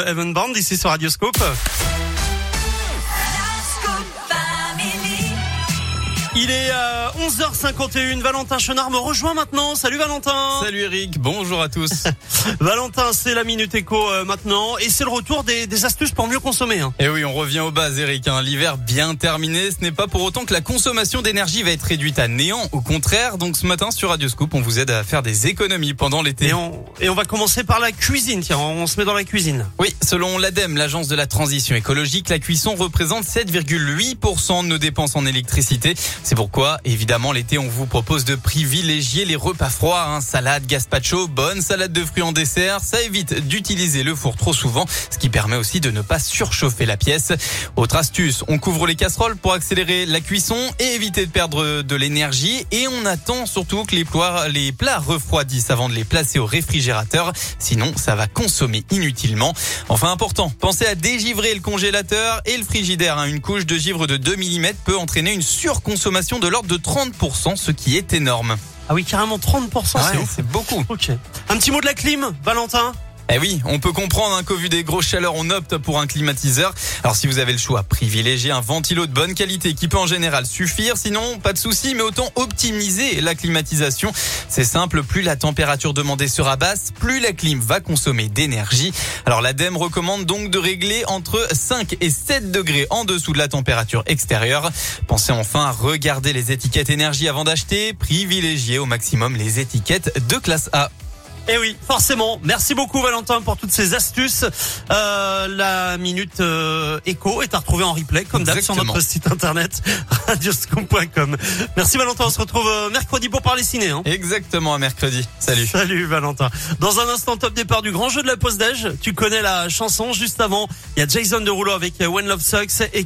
Evan Band ici sur Radioscope. Il est euh, 11h51. Valentin Chenard me rejoint maintenant. Salut Valentin. Salut Eric, bonjour à tous. Valentin, c'est la minute éco euh, maintenant et c'est le retour des, des, astuces pour mieux consommer. Hein. Et oui, on revient aux bases, Eric. Hein. L'hiver bien terminé, ce n'est pas pour autant que la consommation d'énergie va être réduite à néant. Au contraire, donc ce matin sur Radio Scoop, on vous aide à faire des économies pendant l'été. Et on, et on va commencer par la cuisine. Tiens, on se met dans la cuisine. Oui, selon l'ADEME, l'agence de la transition écologique, la cuisson représente 7,8% de nos dépenses en électricité. C'est pourquoi, évidemment, l'été, on vous propose de privilégier les repas froids, hein, salade, gazpacho, bonne salade de fruits en dessert. Ça évite d'utiliser le four trop souvent, ce qui permet aussi de ne pas surchauffer la pièce. Autre astuce, on couvre les casseroles pour accélérer la cuisson et éviter de perdre de l'énergie. Et on attend surtout que les plats, refroidissent avant de les placer au réfrigérateur. Sinon, ça va consommer inutilement. Enfin, important, pensez à dégivrer le congélateur et le frigidaire. Une couche de givre de 2 mm peut entraîner une surconsommation de l'ordre de 30%, ce qui est énorme. Ah oui, carrément 30%, ouais, c'est C'est beaucoup. Ok. Un petit mot de la clim, Valentin? Eh oui, on peut comprendre hein, qu'au vu des grosses chaleurs, on opte pour un climatiseur. Alors si vous avez le choix, privilégiez un ventilo de bonne qualité qui peut en général suffire. Sinon, pas de souci, mais autant optimiser la climatisation. C'est simple, plus la température demandée sera basse, plus la clim va consommer d'énergie. Alors l'ADEME recommande donc de régler entre 5 et 7 degrés en dessous de la température extérieure. Pensez enfin à regarder les étiquettes énergie avant d'acheter. Privilégiez au maximum les étiquettes de classe A. Eh oui, forcément. Merci beaucoup Valentin pour toutes ces astuces. Euh, la minute euh, éco est à retrouver en replay comme d'hab sur notre site internet radioscoop.com. Merci Valentin, on se retrouve euh, mercredi pour parler ciné. Hein. Exactement, à mercredi. Salut. Salut Valentin. Dans un instant top départ du grand jeu de la pause d'âge, tu connais la chanson juste avant. Il y a Jason Derulo avec When Love Sucks et